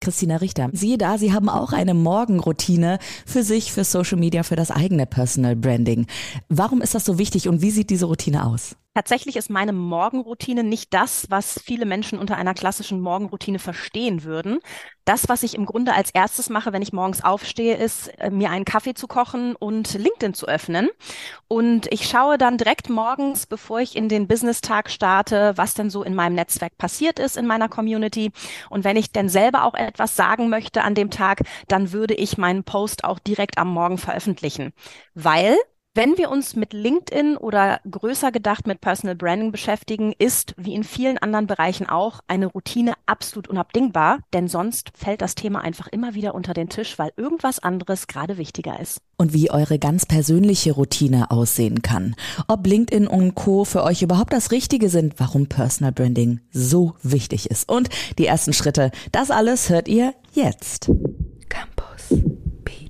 Christina Richter. Siehe da, Sie haben auch eine Morgenroutine für sich, für Social Media, für das eigene Personal Branding. Warum ist das so wichtig und wie sieht diese Routine aus? Tatsächlich ist meine Morgenroutine nicht das, was viele Menschen unter einer klassischen Morgenroutine verstehen würden. Das, was ich im Grunde als erstes mache, wenn ich morgens aufstehe, ist, äh, mir einen Kaffee zu kochen und LinkedIn zu öffnen. Und ich schaue dann direkt morgens, bevor ich in den Business-Tag starte, was denn so in meinem Netzwerk passiert ist, in meiner Community. Und wenn ich denn selber auch etwas sagen möchte an dem Tag, dann würde ich meinen Post auch direkt am Morgen veröffentlichen. Weil wenn wir uns mit LinkedIn oder größer gedacht mit Personal Branding beschäftigen, ist, wie in vielen anderen Bereichen auch, eine Routine absolut unabdingbar, denn sonst fällt das Thema einfach immer wieder unter den Tisch, weil irgendwas anderes gerade wichtiger ist. Und wie eure ganz persönliche Routine aussehen kann. Ob LinkedIn und Co. für euch überhaupt das Richtige sind, warum Personal Branding so wichtig ist. Und die ersten Schritte, das alles hört ihr jetzt. Campus.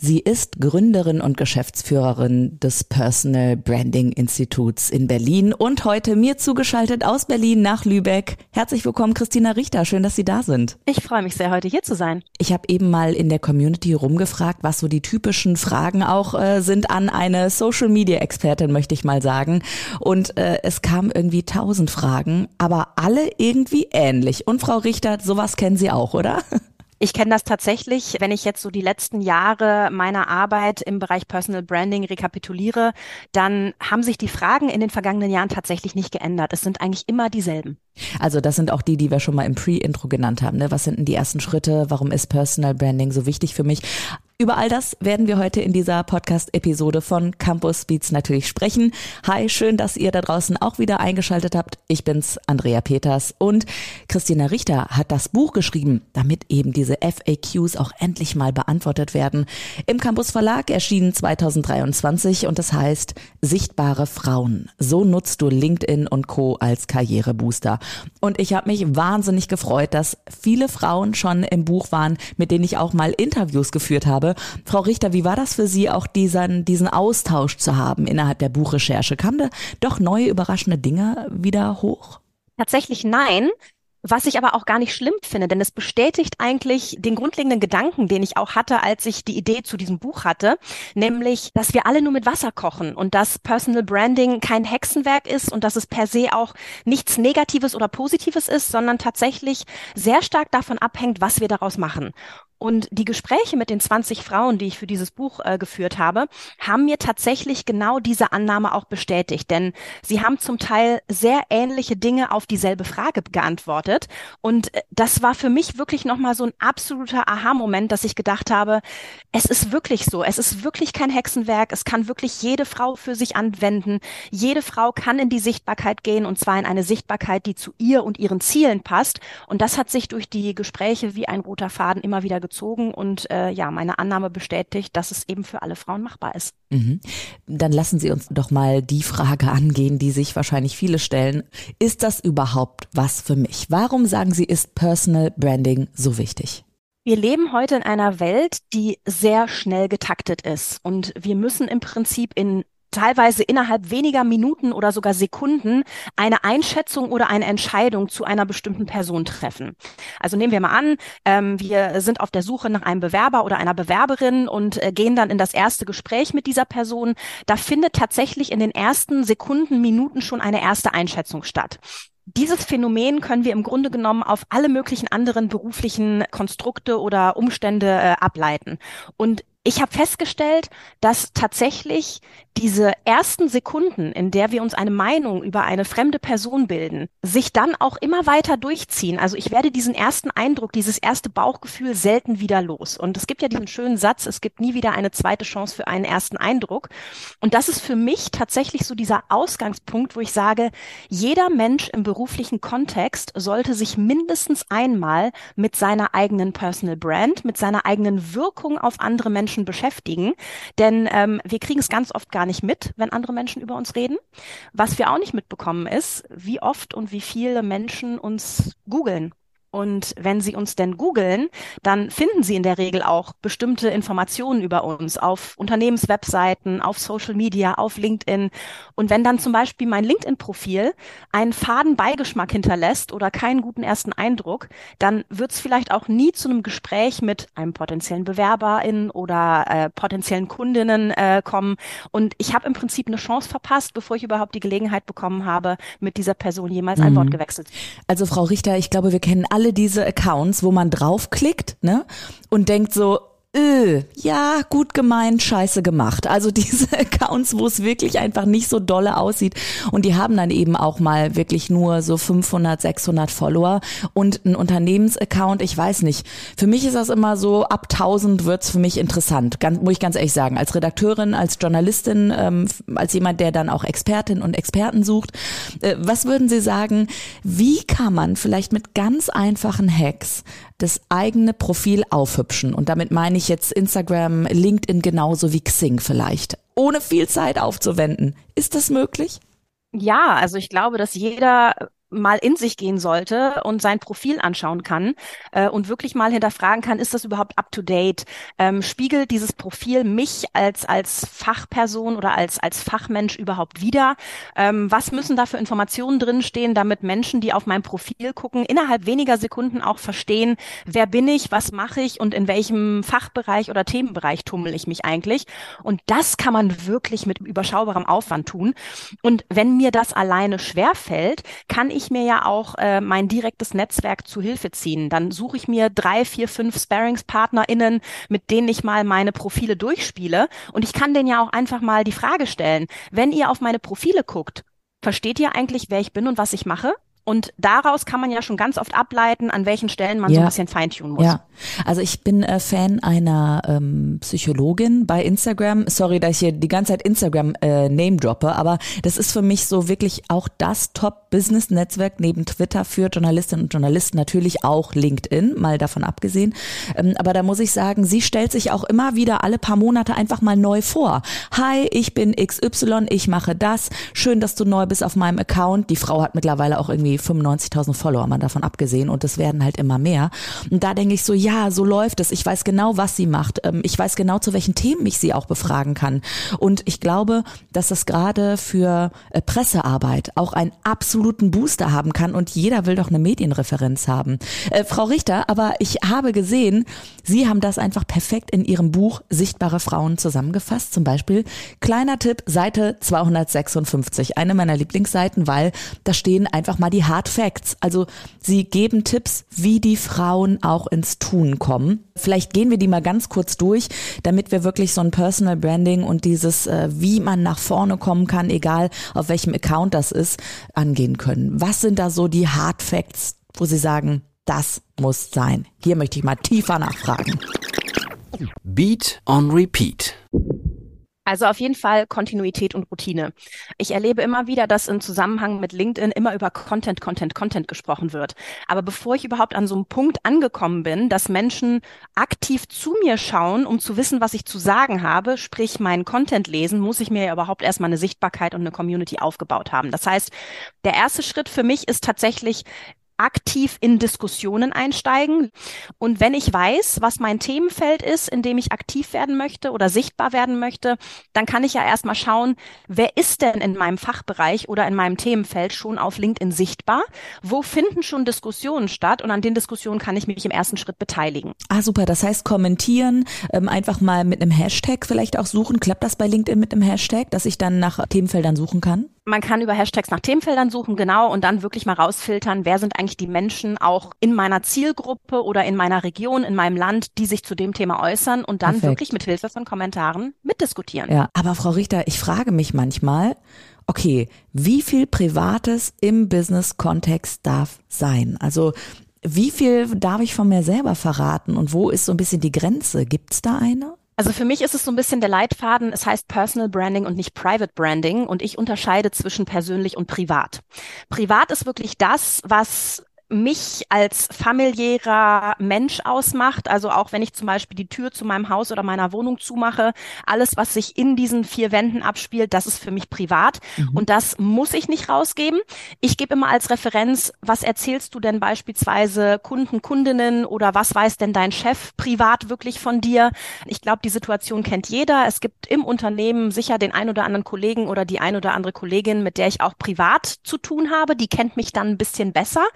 Sie ist Gründerin und Geschäftsführerin des Personal Branding Instituts in Berlin und heute mir zugeschaltet aus Berlin nach Lübeck. Herzlich willkommen, Christina Richter. Schön, dass Sie da sind. Ich freue mich sehr, heute hier zu sein. Ich habe eben mal in der Community rumgefragt, was so die typischen Fragen auch äh, sind an eine Social Media Expertin, möchte ich mal sagen. Und äh, es kamen irgendwie tausend Fragen, aber alle irgendwie ähnlich. Und Frau Richter, sowas kennen Sie auch, oder? Ich kenne das tatsächlich, wenn ich jetzt so die letzten Jahre meiner Arbeit im Bereich Personal Branding rekapituliere, dann haben sich die Fragen in den vergangenen Jahren tatsächlich nicht geändert. Es sind eigentlich immer dieselben. Also das sind auch die, die wir schon mal im Pre-Intro genannt haben. Ne? Was sind denn die ersten Schritte? Warum ist Personal Branding so wichtig für mich? Über all das werden wir heute in dieser Podcast-Episode von Campus Beats natürlich sprechen. Hi, schön, dass ihr da draußen auch wieder eingeschaltet habt. Ich bin's, Andrea Peters und Christina Richter hat das Buch geschrieben, damit eben diese FAQs auch endlich mal beantwortet werden. Im Campus Verlag erschienen 2023 und das heißt Sichtbare Frauen. So nutzt du LinkedIn und Co. als Karrierebooster. Und ich habe mich wahnsinnig gefreut, dass viele Frauen schon im Buch waren, mit denen ich auch mal Interviews geführt habe. Frau Richter, wie war das für Sie, auch diesen, diesen Austausch zu haben innerhalb der Buchrecherche? Kamen da doch neue überraschende Dinge wieder hoch? Tatsächlich nein. Was ich aber auch gar nicht schlimm finde, denn es bestätigt eigentlich den grundlegenden Gedanken, den ich auch hatte, als ich die Idee zu diesem Buch hatte, nämlich, dass wir alle nur mit Wasser kochen und dass Personal Branding kein Hexenwerk ist und dass es per se auch nichts Negatives oder Positives ist, sondern tatsächlich sehr stark davon abhängt, was wir daraus machen. Und die Gespräche mit den 20 Frauen, die ich für dieses Buch äh, geführt habe, haben mir tatsächlich genau diese Annahme auch bestätigt. Denn sie haben zum Teil sehr ähnliche Dinge auf dieselbe Frage geantwortet. Und äh, das war für mich wirklich nochmal so ein absoluter Aha-Moment, dass ich gedacht habe, es ist wirklich so. Es ist wirklich kein Hexenwerk. Es kann wirklich jede Frau für sich anwenden. Jede Frau kann in die Sichtbarkeit gehen und zwar in eine Sichtbarkeit, die zu ihr und ihren Zielen passt. Und das hat sich durch die Gespräche wie ein roter Faden immer wieder gezogen und äh, ja, meine Annahme bestätigt, dass es eben für alle Frauen machbar ist. Mhm. Dann lassen Sie uns doch mal die Frage angehen, die sich wahrscheinlich viele stellen. Ist das überhaupt was für mich? Warum sagen Sie, ist Personal Branding so wichtig? Wir leben heute in einer Welt, die sehr schnell getaktet ist und wir müssen im Prinzip in teilweise innerhalb weniger Minuten oder sogar Sekunden eine Einschätzung oder eine Entscheidung zu einer bestimmten Person treffen. Also nehmen wir mal an, ähm, wir sind auf der Suche nach einem Bewerber oder einer Bewerberin und äh, gehen dann in das erste Gespräch mit dieser Person. Da findet tatsächlich in den ersten Sekunden, Minuten schon eine erste Einschätzung statt dieses Phänomen können wir im Grunde genommen auf alle möglichen anderen beruflichen Konstrukte oder Umstände äh, ableiten. Und ich habe festgestellt, dass tatsächlich diese ersten Sekunden, in der wir uns eine Meinung über eine fremde Person bilden, sich dann auch immer weiter durchziehen. Also ich werde diesen ersten Eindruck, dieses erste Bauchgefühl selten wieder los. Und es gibt ja diesen schönen Satz, es gibt nie wieder eine zweite Chance für einen ersten Eindruck. Und das ist für mich tatsächlich so dieser Ausgangspunkt, wo ich sage, jeder Mensch im beruflichen Kontext sollte sich mindestens einmal mit seiner eigenen Personal Brand, mit seiner eigenen Wirkung auf andere Menschen beschäftigen. Denn ähm, wir kriegen es ganz oft gar nicht mit, wenn andere Menschen über uns reden. Was wir auch nicht mitbekommen ist, wie oft und wie viele Menschen uns googeln Und wenn Sie uns denn googeln, dann finden Sie in der Regel auch bestimmte Informationen über uns auf Unternehmenswebseiten, auf Social Media, auf LinkedIn. Und wenn dann zum Beispiel mein LinkedIn-Profil einen faden Beigeschmack hinterlässt oder keinen guten ersten Eindruck, dann wird es vielleicht auch nie zu einem Gespräch mit einem potenziellen Bewerberin oder äh, potenziellen Kundinnen äh, kommen. Und ich habe im Prinzip eine Chance verpasst, bevor ich überhaupt die Gelegenheit bekommen habe, mit dieser Person jemals ein mhm. Wort gewechselt. Also Frau Richter, ich glaube, wir kennen alle alle diese Accounts, wo man draufklickt, ne? Und denkt so, öh, ja, gut gemeint, scheiße gemacht. Also diese Accounts, wo es wirklich einfach nicht so dolle aussieht und die haben dann eben auch mal wirklich nur so 500, 600 Follower und ein Unternehmensaccount, ich weiß nicht. Für mich ist das immer so, ab 1000 wird's für mich interessant, ganz, muss ich ganz ehrlich sagen. Als Redakteurin, als Journalistin, ähm, als jemand, der dann auch Expertin und Experten sucht. Äh, was würden Sie sagen, wie kann man vielleicht mit ganz einfachen Hacks das eigene Profil aufhübschen. Und damit meine ich jetzt Instagram, LinkedIn genauso wie Xing vielleicht. Ohne viel Zeit aufzuwenden. Ist das möglich? Ja, also ich glaube, dass jeder mal in sich gehen sollte und sein Profil anschauen kann äh, und wirklich mal hinterfragen kann, ist das überhaupt up to date? Ähm, spiegelt dieses Profil mich als als Fachperson oder als als Fachmensch überhaupt wieder? Ähm, was müssen da für Informationen drinstehen, damit Menschen, die auf mein Profil gucken, innerhalb weniger Sekunden auch verstehen, wer bin ich, was mache ich und in welchem Fachbereich oder Themenbereich tummel ich mich eigentlich? Und das kann man wirklich mit überschaubarem Aufwand tun. Und wenn mir das alleine schwer fällt, kann ich ich mir ja auch äh, mein direktes Netzwerk zu Hilfe ziehen. Dann suche ich mir drei, vier, fünf SparingspartnerInnen, mit denen ich mal meine Profile durchspiele. Und ich kann denen ja auch einfach mal die Frage stellen, wenn ihr auf meine Profile guckt, versteht ihr eigentlich, wer ich bin und was ich mache? Und daraus kann man ja schon ganz oft ableiten, an welchen Stellen man ja. so ein bisschen feintunen muss. Ja, also ich bin äh, Fan einer ähm, Psychologin bei Instagram. Sorry, dass ich hier die ganze Zeit Instagram äh, Name droppe, aber das ist für mich so wirklich auch das Top-Business-Netzwerk neben Twitter für Journalistinnen und Journalisten, natürlich auch LinkedIn, mal davon abgesehen. Ähm, aber da muss ich sagen, sie stellt sich auch immer wieder alle paar Monate einfach mal neu vor. Hi, ich bin XY, ich mache das. Schön, dass du neu bist auf meinem Account. Die Frau hat mittlerweile auch irgendwie 95.000 Follower, mal davon abgesehen. Und es werden halt immer mehr. Und da denke ich so, ja, so läuft es. Ich weiß genau, was sie macht. Ähm, ich weiß genau, zu welchen Themen ich sie auch befragen kann. Und ich glaube, dass das gerade für äh, Pressearbeit auch einen absoluten Booster haben kann. Und jeder will doch eine Medienreferenz haben. Äh, Frau Richter, aber ich habe gesehen, Sie haben das einfach perfekt in Ihrem Buch Sichtbare Frauen zusammengefasst. Zum Beispiel, kleiner Tipp, Seite 256. Eine meiner Lieblingsseiten, weil da stehen einfach mal die Hard Facts. Also sie geben Tipps, wie die Frauen auch ins Tun kommen. Vielleicht gehen wir die mal ganz kurz durch, damit wir wirklich so ein Personal Branding und dieses, äh, wie man nach vorne kommen kann, egal auf welchem Account das ist, angehen können. Was sind da so die Hard Facts, wo Sie sagen, das muss sein? Hier möchte ich mal tiefer nachfragen. Beat on Repeat. Also auf jeden Fall Kontinuität und Routine. Ich erlebe immer wieder, dass im Zusammenhang mit LinkedIn immer über Content, Content, Content gesprochen wird. Aber bevor ich überhaupt an so einem Punkt angekommen bin, dass Menschen aktiv zu mir schauen, um zu wissen, was ich zu sagen habe, sprich meinen Content lesen, muss ich mir ja überhaupt erstmal eine Sichtbarkeit und eine Community aufgebaut haben. Das heißt, der erste Schritt für mich ist tatsächlich aktiv in Diskussionen einsteigen. Und wenn ich weiß, was mein Themenfeld ist, in dem ich aktiv werden möchte oder sichtbar werden möchte, dann kann ich ja erstmal schauen, wer ist denn in meinem Fachbereich oder in meinem Themenfeld schon auf LinkedIn sichtbar? Wo finden schon Diskussionen statt? Und an den Diskussionen kann ich mich im ersten Schritt beteiligen. Ah, super. Das heißt, kommentieren, ähm, einfach mal mit einem Hashtag vielleicht auch suchen. Klappt das bei LinkedIn mit einem Hashtag, dass ich dann nach Themenfeldern suchen kann? Man kann über Hashtags nach Themenfeldern suchen, genau, und dann wirklich mal rausfiltern, wer sind eigentlich die Menschen auch in meiner Zielgruppe oder in meiner Region, in meinem Land, die sich zu dem Thema äußern und dann Perfekt. wirklich mit Hilfe von Kommentaren mitdiskutieren. Ja, aber Frau Richter, ich frage mich manchmal, okay, wie viel Privates im Business-Kontext darf sein? Also wie viel darf ich von mir selber verraten und wo ist so ein bisschen die Grenze? Gibt's da eine? Also für mich ist es so ein bisschen der Leitfaden, es heißt Personal Branding und nicht Private Branding und ich unterscheide zwischen persönlich und privat. Privat ist wirklich das, was mich als familiärer Mensch ausmacht. Also auch wenn ich zum Beispiel die Tür zu meinem Haus oder meiner Wohnung zumache, alles, was sich in diesen vier Wänden abspielt, das ist für mich privat mhm. und das muss ich nicht rausgeben. Ich gebe immer als Referenz, was erzählst du denn beispielsweise Kunden, Kundinnen oder was weiß denn dein Chef privat wirklich von dir? Ich glaube, die Situation kennt jeder. Es gibt im Unternehmen sicher den ein oder anderen Kollegen oder die ein oder andere Kollegin, mit der ich auch privat zu tun habe. Die kennt mich dann ein bisschen besser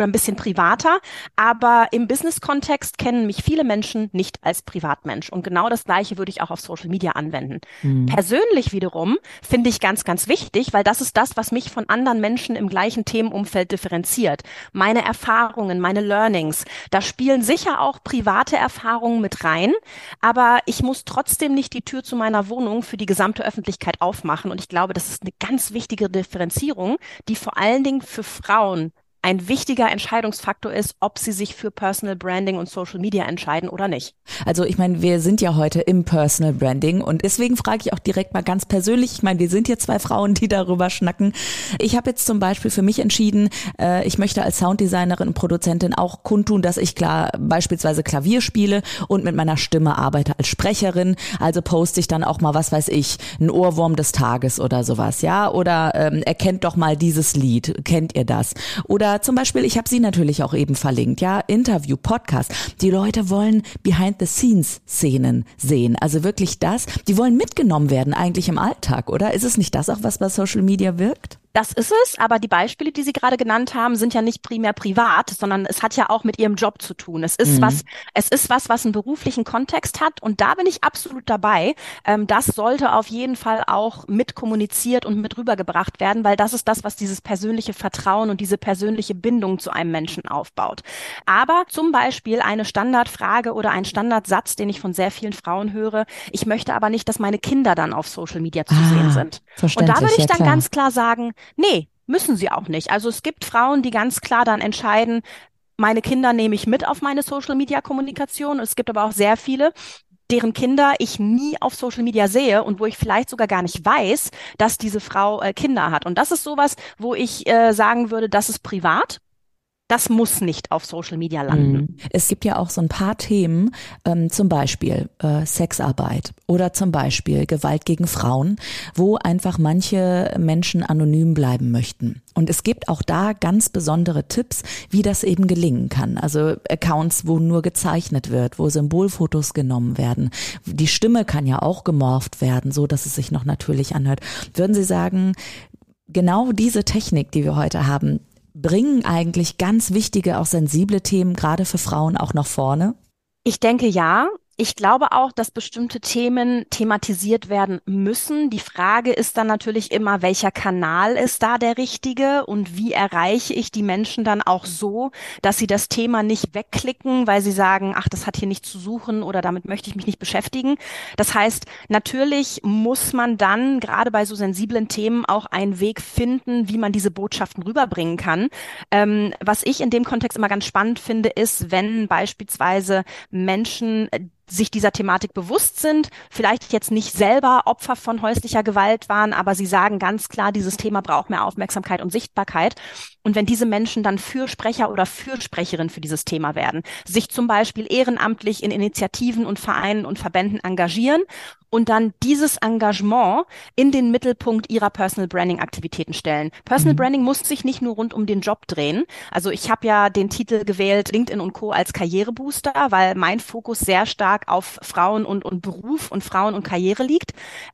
oder ein bisschen privater. Aber im Business-Kontext kennen mich viele Menschen nicht als Privatmensch. Und genau das Gleiche würde ich auch auf Social Media anwenden. Mhm. Persönlich wiederum finde ich ganz, ganz wichtig, weil das ist das, was mich von anderen Menschen im gleichen Themenumfeld differenziert. Meine Erfahrungen, meine Learnings. Da spielen sicher auch private Erfahrungen mit rein. Aber ich muss trotzdem nicht die Tür zu meiner Wohnung für die gesamte Öffentlichkeit aufmachen. Und ich glaube, das ist eine ganz wichtige Differenzierung, die vor allen Dingen für Frauen ein wichtiger Entscheidungsfaktor ist, ob sie sich für Personal Branding und Social Media entscheiden oder nicht. Also ich meine, wir sind ja heute im Personal Branding und deswegen frage ich auch direkt mal ganz persönlich, ich meine, wir sind hier zwei Frauen, die darüber schnacken. Ich habe jetzt zum Beispiel für mich entschieden, äh, ich möchte als Sounddesignerin und Produzentin auch kundtun, dass ich klar beispielsweise Klavier spiele und mit meiner Stimme arbeite als Sprecherin. Also poste ich dann auch mal, was weiß ich, ein Ohrwurm des Tages oder sowas, ja? Oder ähm, erkennt doch mal dieses Lied, kennt ihr das? Oder oder zum Beispiel, ich habe sie natürlich auch eben verlinkt, ja, Interview, Podcast. Die Leute wollen Behind-the-Scenes-Szenen sehen. Also wirklich das. Die wollen mitgenommen werden eigentlich im Alltag, oder? Ist es nicht das auch, was bei Social Media wirkt? Das ist es, aber die Beispiele, die Sie gerade genannt haben, sind ja nicht primär privat, sondern es hat ja auch mit Ihrem Job zu tun. Es ist mhm. was, es ist was, was einen beruflichen Kontext hat und da bin ich absolut dabei. Ähm, das sollte auf jeden Fall auch mit kommuniziert und mit rübergebracht werden, weil das ist das, was dieses persönliche Vertrauen und diese persönliche Bindung zu einem Menschen aufbaut. Aber zum Beispiel eine Standardfrage oder ein Standardsatz, den ich von sehr vielen Frauen höre, ich möchte aber nicht, dass meine Kinder dann auf Social Media zu ah, sehen sind. Und da würde ich dann klar. ganz klar sagen, Nee, müssen sie auch nicht. Also es gibt Frauen, die ganz klar dann entscheiden, meine Kinder nehme ich mit auf meine Social-Media-Kommunikation. Es gibt aber auch sehr viele, deren Kinder ich nie auf Social Media sehe und wo ich vielleicht sogar gar nicht weiß, dass diese Frau äh, Kinder hat. Und das ist sowas, wo ich äh, sagen würde, das ist privat das muss nicht auf Social Media landen. Mhm. Es gibt ja auch so ein paar Themen, ähm, zum Beispiel äh, Sexarbeit oder zum Beispiel Gewalt gegen Frauen, wo einfach manche Menschen anonym bleiben möchten. Und es gibt auch da ganz besondere Tipps, wie das eben gelingen kann. Also Accounts, wo nur gezeichnet wird, wo Symbolfotos genommen werden. Die Stimme kann ja auch gemorpht werden, so dass es sich noch natürlich anhört. Würden Sie sagen, genau diese Technik, die wir heute haben, bringen eigentlich ganz wichtige, auch sensible Themen gerade für Frauen auch nach vorne? Ich denke ja. Ich glaube auch, dass bestimmte Themen thematisiert werden müssen. Die Frage ist dann natürlich immer, welcher Kanal ist da der richtige und wie erreiche ich die Menschen dann auch so, dass sie das Thema nicht wegklicken, weil sie sagen, ach, das hat hier nichts zu suchen oder damit möchte ich mich nicht beschäftigen. Das heißt, natürlich muss man dann gerade bei so sensiblen Themen auch einen Weg finden, wie man diese Botschaften rüberbringen kann. Ähm, was ich in dem Kontext immer ganz spannend finde, ist, wenn beispielsweise Menschen sich dieser Thematik bewusst sind, vielleicht jetzt nicht selber Opfer von häuslicher Gewalt waren, aber sie sagen ganz klar, dieses Thema braucht mehr Aufmerksamkeit und Sichtbarkeit. Und wenn diese Menschen dann Fürsprecher oder Fürsprecherin für dieses Thema werden, sich zum Beispiel ehrenamtlich in Initiativen und Vereinen und Verbänden engagieren und dann dieses Engagement in den Mittelpunkt ihrer Personal Branding Aktivitäten stellen. Personal mhm. Branding muss sich nicht nur rund um den Job drehen. Also ich habe ja den Titel gewählt LinkedIn und Co als Karrierebooster, weil mein Fokus sehr stark auf Frauen und, und Beruf und Frauen und Karriere liegt.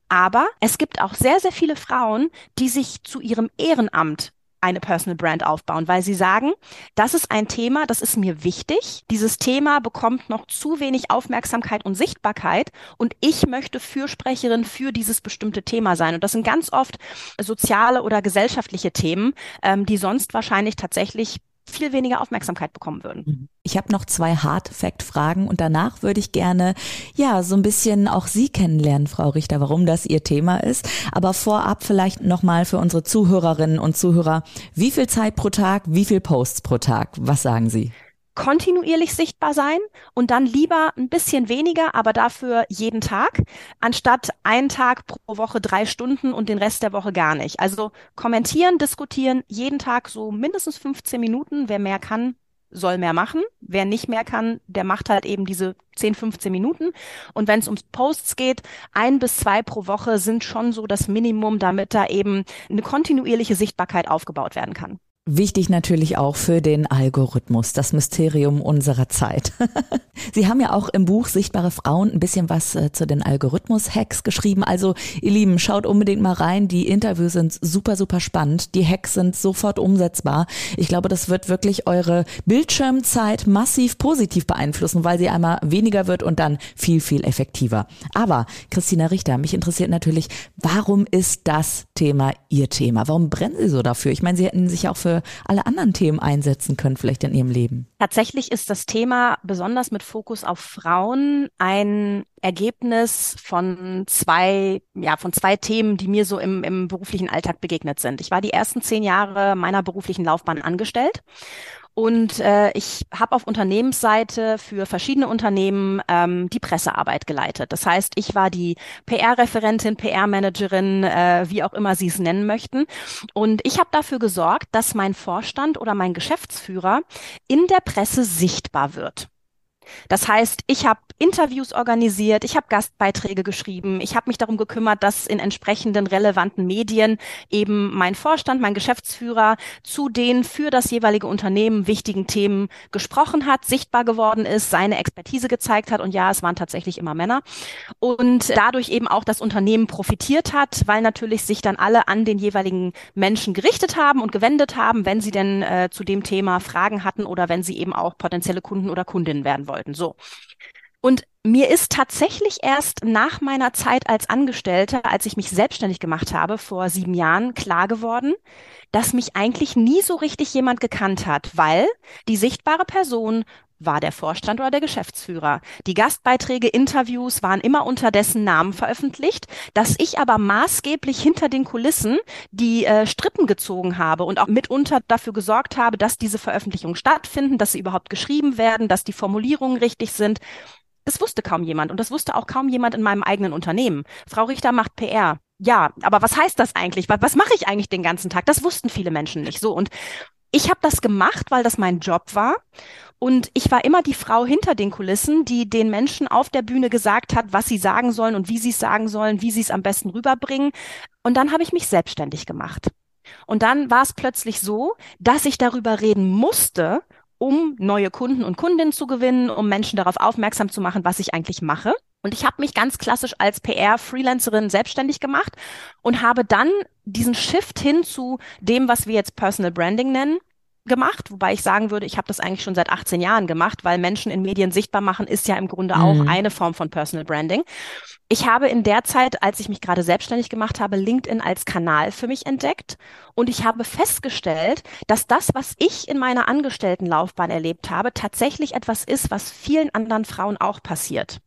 Aber es gibt auch sehr, sehr viele Frauen, die sich zu ihrem Ehrenamt eine Personal Brand aufbauen, weil sie sagen, das ist ein Thema, das ist mir wichtig. Dieses Thema bekommt noch zu wenig Aufmerksamkeit und Sichtbarkeit und ich möchte Fürsprecherin für dieses bestimmte Thema sein. Und das sind ganz oft soziale oder gesellschaftliche Themen, ähm, die sonst wahrscheinlich tatsächlich viel weniger Aufmerksamkeit bekommen würden. Mhm. Ich habe noch zwei Hard Fact Fragen und danach würde ich gerne ja so ein bisschen auch Sie kennenlernen, Frau Richter, warum das Ihr Thema ist. Aber vorab vielleicht noch mal für unsere Zuhörerinnen und Zuhörer: Wie viel Zeit pro Tag? Wie viel Posts pro Tag? Was sagen Sie? Kontinuierlich sichtbar sein und dann lieber ein bisschen weniger, aber dafür jeden Tag, anstatt einen Tag pro Woche drei Stunden und den Rest der Woche gar nicht. Also kommentieren, diskutieren, jeden Tag so mindestens 15 Minuten. Wer mehr kann, soll mehr machen. Wer nicht mehr kann, der macht halt eben diese 10, 15 Minuten. Und wenn es ums Posts geht, ein bis zwei pro Woche sind schon so das Minimum, damit da eben eine kontinuierliche Sichtbarkeit aufgebaut werden kann. Wichtig natürlich auch für den Algorithmus, das Mysterium unserer Zeit. Sie haben ja auch im Buch Sichtbare Frauen ein bisschen was äh, zu den Algorithmus-Hacks geschrieben. Also, ihr Lieben, schaut unbedingt mal rein. Die Interviews sind super, super spannend. Die Hacks sind sofort umsetzbar. Ich glaube, das wird wirklich eure Bildschirmzeit massiv positiv beeinflussen, weil sie einmal weniger wird und dann viel, viel effektiver. Aber, Christina Richter, mich interessiert natürlich, warum ist das Thema Ihr Thema? Warum brennen Sie so dafür? Ich meine, Sie hätten sich auch für alle anderen Themen einsetzen können, vielleicht in ihrem Leben? Tatsächlich ist das Thema besonders mit Fokus auf Frauen ein Ergebnis von zwei, ja, von zwei Themen, die mir so im, im beruflichen Alltag begegnet sind. Ich war die ersten zehn Jahre meiner beruflichen Laufbahn angestellt und äh, ich habe auf Unternehmensseite für verschiedene Unternehmen ähm, die Pressearbeit geleitet. Das heißt, ich war die PR-Referentin, PR-Managerin, äh, wie auch immer Sie es nennen möchten. Und ich habe dafür gesorgt, dass mein Vorstand oder mein Geschäftsführer in der Presse sichtbar wird. Das heißt, ich habe Interviews organisiert, ich habe Gastbeiträge geschrieben, ich habe mich darum gekümmert, dass in entsprechenden relevanten Medien eben mein Vorstand, mein Geschäftsführer zu den für das jeweilige Unternehmen wichtigen Themen gesprochen hat, sichtbar geworden ist, seine Expertise gezeigt hat und ja, es waren tatsächlich immer Männer und dadurch eben auch das Unternehmen profitiert hat, weil natürlich sich dann alle an den jeweiligen Menschen gerichtet haben und gewendet haben, wenn sie denn äh, zu dem Thema Fragen hatten oder wenn sie eben auch potenzielle Kunden oder Kundinnen werden wollten. So. Und mir ist tatsächlich erst nach meiner Zeit als Angestellte, als ich mich selbstständig gemacht habe, vor sieben Jahren, klar geworden, dass mich eigentlich nie so richtig jemand gekannt hat, weil die sichtbare Person war der Vorstand oder der Geschäftsführer. Die Gastbeiträge, Interviews waren immer unter dessen Namen veröffentlicht, dass ich aber maßgeblich hinter den Kulissen die äh, Strippen gezogen habe und auch mitunter dafür gesorgt habe, dass diese Veröffentlichungen stattfinden, dass sie überhaupt geschrieben werden, dass die Formulierungen richtig sind. Das wusste kaum jemand und das wusste auch kaum jemand in meinem eigenen Unternehmen. Frau Richter macht PR. Ja, aber was heißt das eigentlich? Was, was mache ich eigentlich den ganzen Tag? Das wussten viele Menschen nicht. So und ich habe das gemacht, weil das mein Job war. Und ich war immer die Frau hinter den Kulissen, die den Menschen auf der Bühne gesagt hat, was sie sagen sollen und wie sie es sagen sollen, wie sie es am besten rüberbringen. Und dann habe ich mich selbstständig gemacht. Und dann war es plötzlich so, dass ich darüber reden musste, um neue Kunden und Kundinnen zu gewinnen, um Menschen darauf aufmerksam zu machen, was ich eigentlich mache. Und ich habe mich ganz klassisch als PR-Freelancerin selbstständig gemacht und habe dann diesen Shift hin zu dem, was wir jetzt Personal Branding nennen, gemacht, wobei ich sagen würde, ich habe das eigentlich schon seit 18 Jahren gemacht, weil Menschen in Medien sichtbar machen ist ja im Grunde mhm. auch eine Form von Personal Branding. Ich habe in der Zeit, als ich mich gerade selbstständig gemacht habe, LinkedIn als Kanal für mich entdeckt und ich habe festgestellt, dass das, was ich in meiner Angestelltenlaufbahn erlebt habe, tatsächlich etwas ist, was vielen anderen Frauen auch passiert.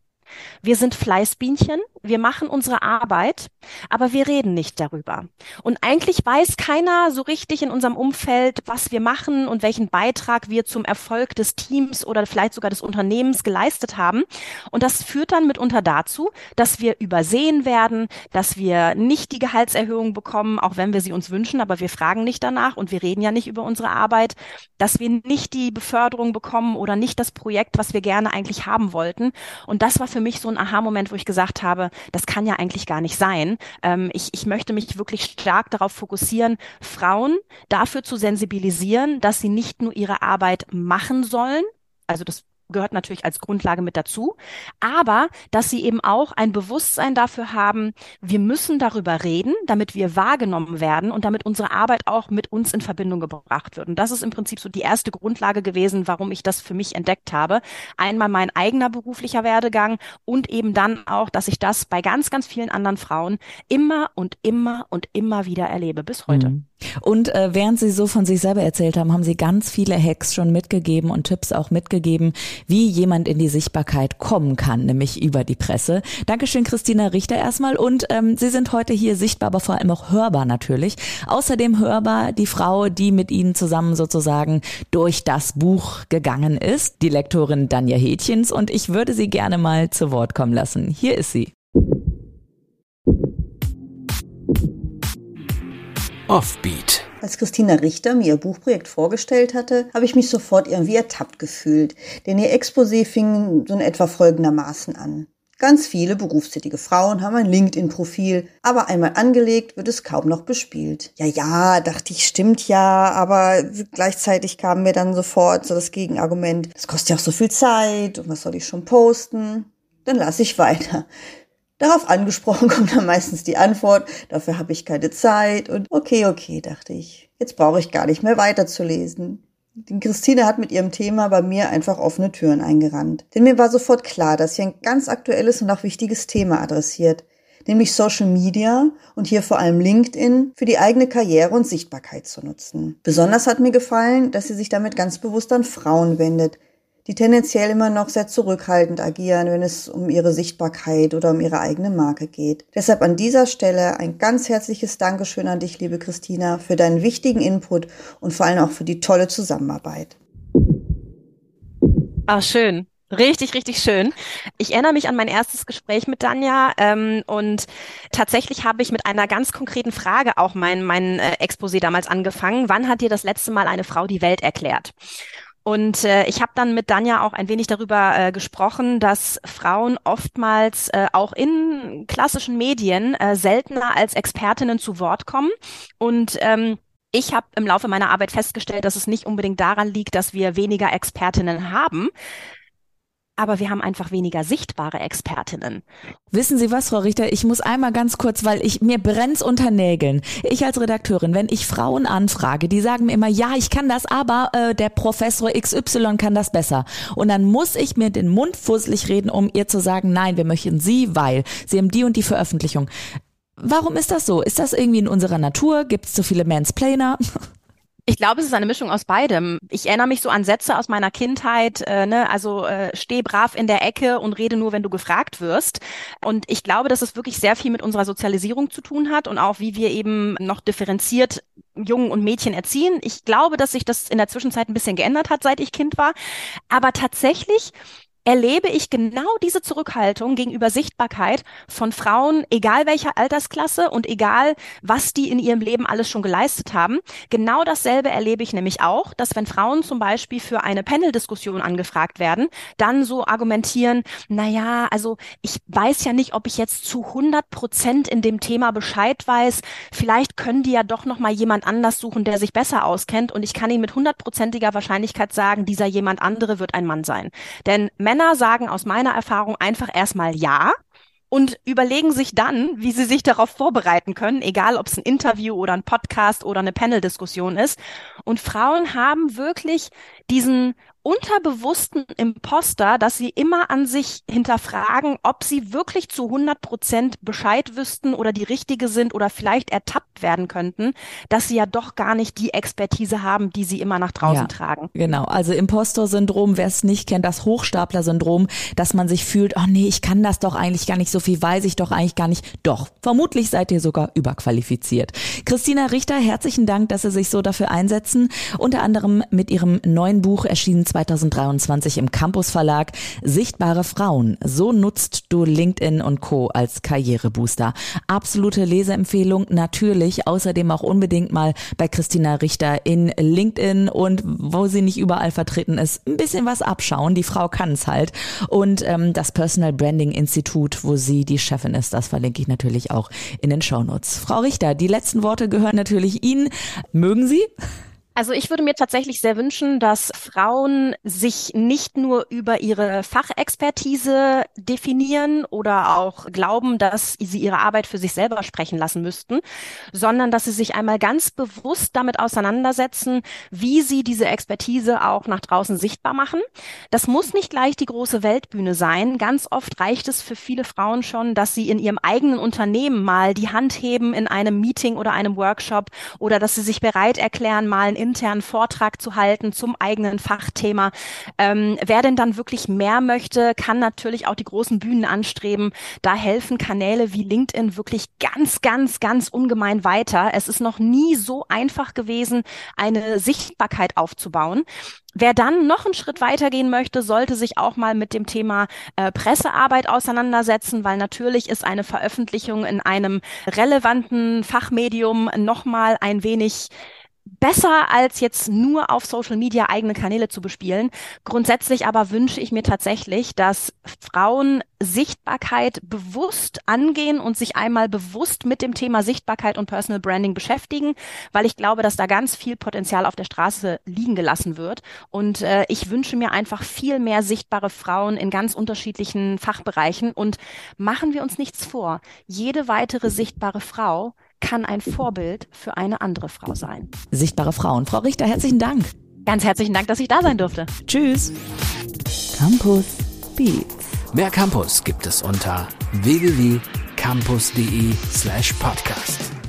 Wir sind Fleißbienchen, wir machen unsere Arbeit, aber wir reden nicht darüber. Und eigentlich weiß keiner so richtig in unserem Umfeld, was wir machen und welchen Beitrag wir zum Erfolg des Teams oder vielleicht sogar des Unternehmens geleistet haben. Und das führt dann mitunter dazu, dass wir übersehen werden, dass wir nicht die Gehaltserhöhung bekommen, auch wenn wir sie uns wünschen, aber wir fragen nicht danach und wir reden ja nicht über unsere Arbeit, dass wir nicht die Beförderung bekommen oder nicht das Projekt, was wir gerne eigentlich haben wollten. Und das war für mich so ein Aha-Moment, wo ich gesagt habe, das kann ja eigentlich gar nicht sein. Ähm, ich, ich möchte mich wirklich stark darauf fokussieren, Frauen dafür zu sensibilisieren, dass sie nicht nur ihre Arbeit machen sollen, also das gehört natürlich als Grundlage mit dazu, aber dass sie eben auch ein Bewusstsein dafür haben, wir müssen darüber reden, damit wir wahrgenommen werden und damit unsere Arbeit auch mit uns in Verbindung gebracht wird. Und das ist im Prinzip so die erste Grundlage gewesen, warum ich das für mich entdeckt habe. Einmal mein eigener beruflicher Werdegang und eben dann auch, dass ich das bei ganz, ganz vielen anderen Frauen immer und immer und immer wieder erlebe bis heute. Mhm. Und äh, während Sie so von sich selber erzählt haben, haben Sie ganz viele Hacks schon mitgegeben und Tipps auch mitgegeben, wie jemand in die Sichtbarkeit kommen kann, nämlich über die Presse. Dankeschön, Christina Richter erstmal. Und ähm, Sie sind heute hier sichtbar, aber vor allem auch hörbar natürlich. Außerdem hörbar die Frau, die mit Ihnen zusammen sozusagen durch das Buch gegangen ist, die Lektorin Danja Hätchens. Und ich würde Sie gerne mal zu Wort kommen lassen. Hier ist sie. Offbeat. Als Christina Richter mir ihr Buchprojekt vorgestellt hatte, habe ich mich sofort irgendwie ertappt gefühlt, denn ihr Exposé fing so in etwa folgendermaßen an. Ganz viele berufstätige Frauen haben ein LinkedIn-Profil, aber einmal angelegt wird es kaum noch bespielt. Ja, ja, dachte ich, stimmt ja, aber gleichzeitig kam mir dann sofort so das Gegenargument, das kostet ja auch so viel Zeit und was soll ich schon posten? Dann lasse ich weiter. Darauf angesprochen kommt dann meistens die Antwort, dafür habe ich keine Zeit und okay, okay, dachte ich. Jetzt brauche ich gar nicht mehr weiterzulesen. Die Christine hat mit ihrem Thema bei mir einfach offene Türen eingerannt. Denn mir war sofort klar, dass sie ein ganz aktuelles und auch wichtiges Thema adressiert, nämlich Social Media und hier vor allem LinkedIn für die eigene Karriere und Sichtbarkeit zu nutzen. Besonders hat mir gefallen, dass sie sich damit ganz bewusst an Frauen wendet, die tendenziell immer noch sehr zurückhaltend agieren, wenn es um ihre Sichtbarkeit oder um ihre eigene Marke geht. Deshalb an dieser Stelle ein ganz herzliches Dankeschön an dich, liebe Christina, für deinen wichtigen Input und vor allem auch für die tolle Zusammenarbeit. Ah, schön. Richtig, richtig schön. Ich erinnere mich an mein erstes Gespräch mit Danja ähm, und tatsächlich habe ich mit einer ganz konkreten Frage auch mein, mein äh, Exposé damals angefangen. Wann hat dir das letzte Mal eine Frau die Welt erklärt? Und äh, ich habe dann mit Danja auch ein wenig darüber äh, gesprochen, dass Frauen oftmals äh, auch in klassischen Medien äh, seltener als Expertinnen zu Wort kommen. Und ähm, ich habe im Laufe meiner Arbeit festgestellt, dass es nicht unbedingt daran liegt, dass wir weniger Expertinnen haben, aber wir haben einfach weniger sichtbare Expertinnen. Wissen Sie was, Frau Richter? Ich muss einmal ganz kurz, weil ich mir brennt's unter Nägeln. Ich als Redakteurin, wenn ich Frauen anfrage, die sagen mir immer, ja, ich kann das, aber äh, der Professor XY kann das besser. Und dann muss ich mir den Mund fusselig reden, um ihr zu sagen, nein, wir möchten Sie, weil Sie haben die und die Veröffentlichung. Warum ist das so? Ist das irgendwie in unserer Natur? Gibt es zu viele Mansplainer? Ich glaube, es ist eine Mischung aus beidem. Ich erinnere mich so an Sätze aus meiner Kindheit, äh, ne? also äh, steh brav in der Ecke und rede nur, wenn du gefragt wirst. Und ich glaube, dass es wirklich sehr viel mit unserer Sozialisierung zu tun hat und auch, wie wir eben noch differenziert Jungen und Mädchen erziehen. Ich glaube, dass sich das in der Zwischenzeit ein bisschen geändert hat, seit ich Kind war. Aber tatsächlich erlebe ich genau diese Zurückhaltung gegenüber Sichtbarkeit von Frauen, egal welcher Altersklasse und egal, was die in ihrem Leben alles schon geleistet haben. Genau dasselbe erlebe ich nämlich auch, dass wenn Frauen zum Beispiel für eine Panel-Diskussion angefragt werden, dann so argumentieren, na ja, also ich weiß ja nicht, ob ich jetzt zu 100 Prozent in dem Thema Bescheid weiß. Vielleicht können die ja doch noch mal jemand anders suchen, der sich besser auskennt und ich kann ihnen mit hundertprozentiger Wahrscheinlichkeit sagen, dieser jemand andere wird ein Mann sein. Denn Männer sagen aus meiner Erfahrung einfach erstmal ja und überlegen sich dann, wie sie sich darauf vorbereiten können, egal ob es ein Interview oder ein Podcast oder eine Panel-Diskussion ist. Und Frauen haben wirklich diesen unterbewussten Imposter, dass sie immer an sich hinterfragen, ob sie wirklich zu 100 Prozent Bescheid wüssten oder die Richtige sind oder vielleicht ertappt werden könnten, dass sie ja doch gar nicht die Expertise haben, die sie immer nach draußen ja, tragen. Genau, also Impostor-Syndrom, wer es nicht kennt, das Hochstapler-Syndrom, dass man sich fühlt, oh nee, ich kann das doch eigentlich gar nicht, so viel weiß ich doch eigentlich gar nicht. Doch, vermutlich seid ihr sogar überqualifiziert. Christina Richter, herzlichen Dank, dass Sie sich so dafür einsetzen, unter anderem mit Ihrem neuen Buch erschienen 2023 im Campus Verlag Sichtbare Frauen. So nutzt du LinkedIn und Co. als Karrierebooster. Absolute Leseempfehlung natürlich. Außerdem auch unbedingt mal bei Christina Richter in LinkedIn und wo sie nicht überall vertreten ist, ein bisschen was abschauen. Die Frau kann es halt. Und ähm, das Personal Branding Institut, wo sie die Chefin ist, das verlinke ich natürlich auch in den Shownotes. Frau Richter, die letzten Worte gehören natürlich Ihnen. Mögen Sie? Also ich würde mir tatsächlich sehr wünschen, dass Frauen sich nicht nur über ihre Fachexpertise definieren oder auch glauben, dass sie ihre Arbeit für sich selber sprechen lassen müssten, sondern dass sie sich einmal ganz bewusst damit auseinandersetzen, wie sie diese Expertise auch nach draußen sichtbar machen. Das muss nicht gleich die große Weltbühne sein. Ganz oft reicht es für viele Frauen schon, dass sie in ihrem eigenen Unternehmen mal die Hand heben in einem Meeting oder einem Workshop oder dass sie sich bereit erklären, mal ein internen Vortrag zu halten zum eigenen Fachthema. Ähm, wer denn dann wirklich mehr möchte, kann natürlich auch die großen Bühnen anstreben. Da helfen Kanäle wie LinkedIn wirklich ganz, ganz, ganz ungemein weiter. Es ist noch nie so einfach gewesen, eine Sichtbarkeit aufzubauen. Wer dann noch einen Schritt weitergehen möchte, sollte sich auch mal mit dem Thema äh, Pressearbeit auseinandersetzen, weil natürlich ist eine Veröffentlichung in einem relevanten Fachmedium nochmal ein wenig besser als jetzt nur auf Social Media eigene Kanäle zu bespielen. Grundsätzlich aber wünsche ich mir tatsächlich, dass Frauen Sichtbarkeit bewusst angehen und sich einmal bewusst mit dem Thema Sichtbarkeit und Personal Branding beschäftigen, weil ich glaube, dass da ganz viel Potenzial auf der Straße liegen gelassen wird. Und äh, ich wünsche mir einfach viel mehr sichtbare Frauen in ganz unterschiedlichen Fachbereichen. Und machen wir uns nichts vor. Jede weitere sichtbare Frau kann ein Vorbild für eine andere Frau sein. Sichtbare Frauen. Frau Richter, herzlichen Dank. Ganz herzlichen Dank, dass ich da sein durfte. Tschüss. Campus Beats. Mehr Campus gibt es unter www.campus.de slash podcast.